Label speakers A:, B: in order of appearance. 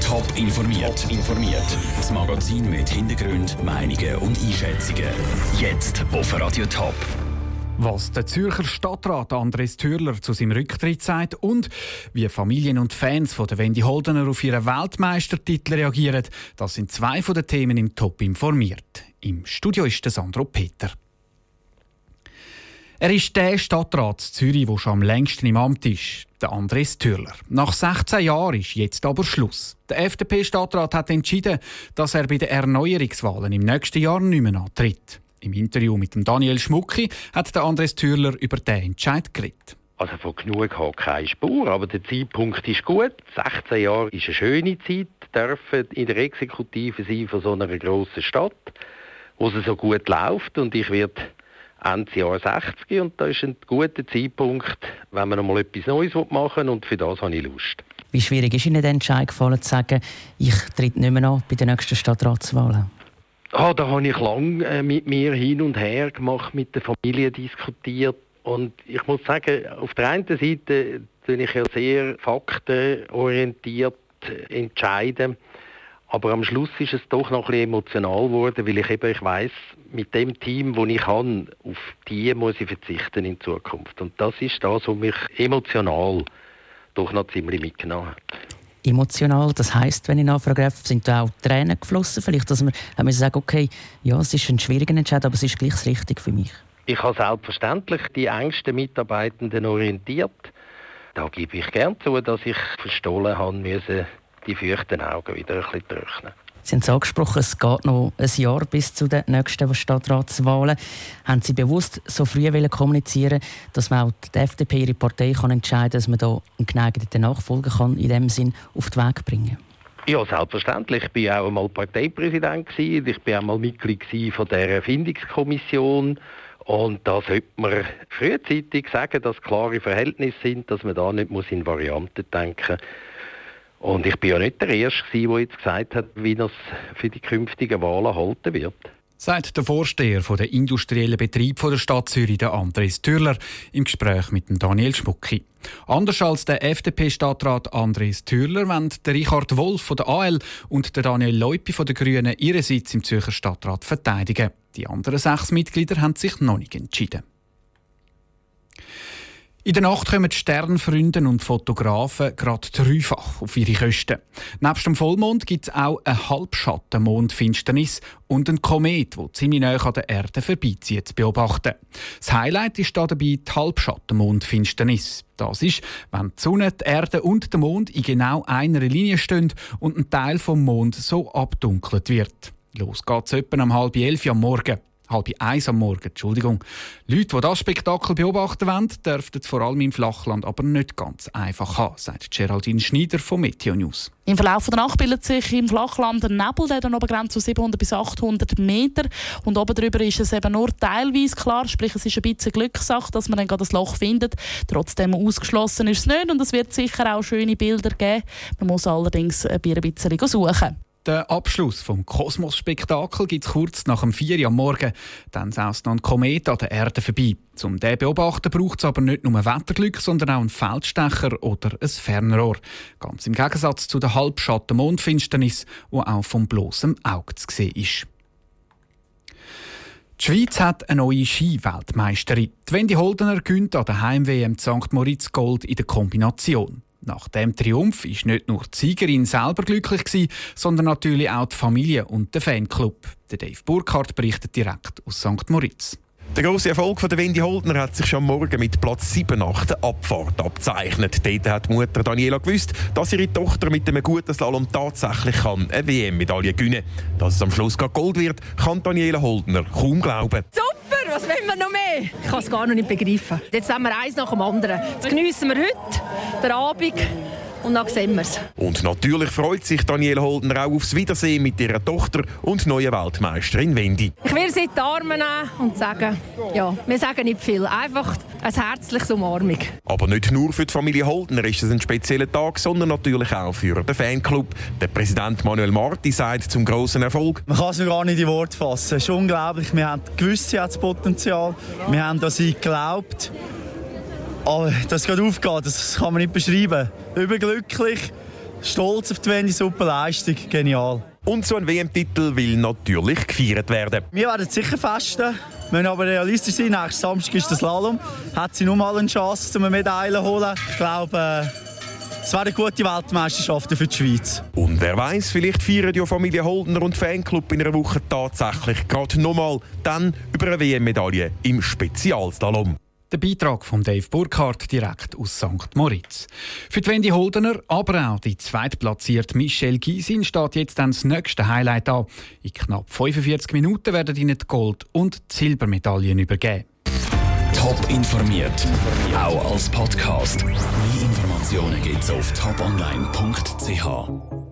A: Top informiert. informiert. Das Magazin mit Hintergrund, Meinungen und Einschätzungen. Jetzt auf Radio Top.
B: Was der Zürcher Stadtrat Andres Thürler zu seinem Rücktritt sagt und wie Familien und Fans von der Wendy Holdener auf ihren Weltmeistertitel reagieren, das sind zwei von den Themen im Top informiert. Im Studio ist der Sandro Peter. Er ist der Stadtrat Zürich, der schon am längsten im Amt ist, der Andres Thürler. Nach 16 Jahren ist jetzt aber Schluss. Der FDP-Stadtrat hat entschieden, dass er bei den Erneuerungswahlen im nächsten Jahr nicht mehr antritt. Im Interview mit Daniel Schmucki hat der Andres Thürler über diesen Entscheid geredet.
C: Also von genug hat keine Spur, aber der Zeitpunkt ist gut. 16 Jahre ist eine schöne Zeit, dürfen in der Exekutive sein von so einer grossen Stadt, wo es so gut läuft und ich werde Ende Jahr 60 und da ist ein guter Zeitpunkt, wenn man mal etwas Neues machen will und für das habe ich Lust.
D: Wie schwierig ist Ihnen der Entscheid gefallen, zu sagen, ich trete nicht mehr an bei den nächsten Stadtratswahlen?
C: Ah, da habe ich lange äh, mit mir hin und her gemacht, mit der Familie diskutiert und ich muss sagen, auf der einen Seite bin ich ja sehr faktenorientiert entscheiden. Aber am Schluss ist es doch noch ein bisschen emotional geworden, weil ich eben, ich weiss, mit dem Team, das ich habe, auf die muss ich verzichten in Zukunft. Und das ist das, was mich emotional doch noch ziemlich mitgenommen hat.
D: Emotional, das heisst, wenn ich nachfrage sind da auch Tränen geflossen? Vielleicht, dass man haben sagen, okay, ja, es ist ein schwieriger Entscheid, aber es ist gleich das Richtige für mich.
C: Ich habe selbstverständlich die engsten Mitarbeitenden orientiert. Da gebe ich gern zu, dass ich verstohlen haben müssen, die feuchten Augen wieder ein bisschen trocknen.
D: Sie haben es angesprochen, es geht noch ein Jahr bis zu den nächsten Stadtratswahlen. Haben Sie bewusst so früh kommunizieren dass man auch die FDP, ihre Partei, kann entscheiden dass man da einen geneigten Nachfolger kann in dem Sinn auf den Weg bringen
C: ja, selbstverständlich. Ich war auch einmal Parteipräsident. Ich war auch mal Mitglied von der Erfindungskommission. Und da sollte man frühzeitig sagen, dass klare Verhältnisse sind, dass man da nicht in Varianten denken muss. Und ich bin ja nicht der Erste, der jetzt gesagt hat, wie das für die künftigen Wahlen halten wird.
B: Sagt der Vorsteher der industriellen Betrieb der Stadt Zürich, der Andres Thürler, im Gespräch mit Daniel Schmucki. Anders als der FDP-Stadtrat Andres Thürler wollen der Richard Wolf von der AL und der Daniel Leupi von den Grünen ihren Sitz im Zürcher Stadtrat verteidigen. Die anderen sechs Mitglieder haben sich noch nicht entschieden. In der Nacht kommen Sternfreunde und Fotografen gerade dreifach auf ihre Kosten. Nebst dem Vollmond gibt es auch eine Halbschattenmondfinsternis und einen Komet, der ziemlich nah an der Erde vorbeizieht, zu beobachten. Das Highlight ist dabei die Halbschattenmondfinsternis. Das ist, wenn die Sonne, die Erde und der Mond in genau einer Linie stehen und ein Teil vom Mond so abdunkelt wird. Los geht's etwa um halb elf am Morgen halb eins am Morgen, Entschuldigung. Leute, die das Spektakel beobachten wollen, dürften es vor allem im Flachland aber nicht ganz einfach haben, sagt Geraldine Schneider von Meteo News.
E: Im Verlauf der Nacht bildet sich im Flachland ein Nebel, der dann obergrenzt zu 700 bis 800 Meter. Und oben drüber ist es eben nur teilweise klar, sprich es ist ein bisschen Glückssache, dass man dann das Loch findet. Trotzdem ausgeschlossen ist es nicht und es wird sicher auch schöne Bilder geben. Man muss allerdings ein bisschen suchen.
B: Den Abschluss vom Kosmos-Spektakel gibt es kurz nach dem 4 Uhr am Morgen. Dann saust noch ein Komet an der Erde vorbei. Zum den beobachten braucht es aber nicht nur Wetterglück, sondern auch einen Feldstecher oder ein Fernrohr. Ganz im Gegensatz zu der Halbschatten-Mondfinsternis, die auch vom bloßem Auge zu sehen ist. Die Schweiz hat eine neue Skiweltmeisterin. Wendy Holdener gönnt an der Heim-WM St. Moritz Gold in der Kombination. Nach dem Triumph ist nicht nur die Siegerin selber glücklich gewesen, sondern natürlich auch die Familie und der Fanclub. Der Dave Burkhardt berichtet direkt aus St. Moritz.
F: Der grosse Erfolg von der Wendy Holdner hat sich schon morgen mit Platz 7 nach der Abfahrt abzeichnet. Dort hat die Mutter Daniela gewusst, dass ihre Tochter mit einem guten Slalom tatsächlich kann eine WM-Medaille gewinnen kann. Dass es am Schluss Gold wird, kann Daniela Holdner kaum glauben.
G: Super, was wollen wir noch mehr? Ich kann es gar noch nicht begreifen. Jetzt haben wir eins nach dem anderen. Jetzt geniessen wir heute den Abend und dann sehen wir es.
F: Und natürlich freut sich Daniela Holdner auch aufs Wiedersehen mit ihrer Tochter und neuen Weltmeisterin Wendy.
G: Ich werde sie in die Arme nehmen und sagen, ja, wir sagen nicht viel, einfach ein herzliches Umarmung.
F: Aber nicht nur für die Familie Holdner ist es ein spezieller Tag, sondern natürlich auch für den Fanclub. Der Präsident Manuel Marti sagt zum grossen Erfolg.
H: Man kann es gar nicht in Worte fassen. Es ist unglaublich. Wir haben gewusst, sie hat das Potenzial. Wir haben an sie geglaubt. Aber dass es gerade aufgeht, das kann man nicht beschreiben. Überglücklich, stolz auf die Wendy, super Leistung, genial.
F: Und so ein WM-Titel will natürlich gefeiert werden.
H: Wir werden sicher festen. Wir müssen aber realistisch sein. Nächsten Samstag ist das Slalom. Hat sie nur mal eine Chance, um eine Medaille zu holen. Ich glaube, es wäre eine gute Weltmeisterschaft für die Schweiz.
F: Und wer weiß, vielleicht feiern ja Familie Holdner und Fanclub in einer Woche tatsächlich gerade nochmal dann über eine WM-Medaille im Spezialslalom.
B: Der Beitrag von Dave Burkhardt direkt aus St. Moritz. Für die Wendy Holdener, aber auch die zweitplatzierte Michelle Gysin steht jetzt dann das nächste Highlight an. In knapp 45 Minuten werden ihnen die Gold- und Silbermedaillen übergeben.
A: Top informiert, auch als Podcast. Mehr Informationen gibt's auf toponline.ch.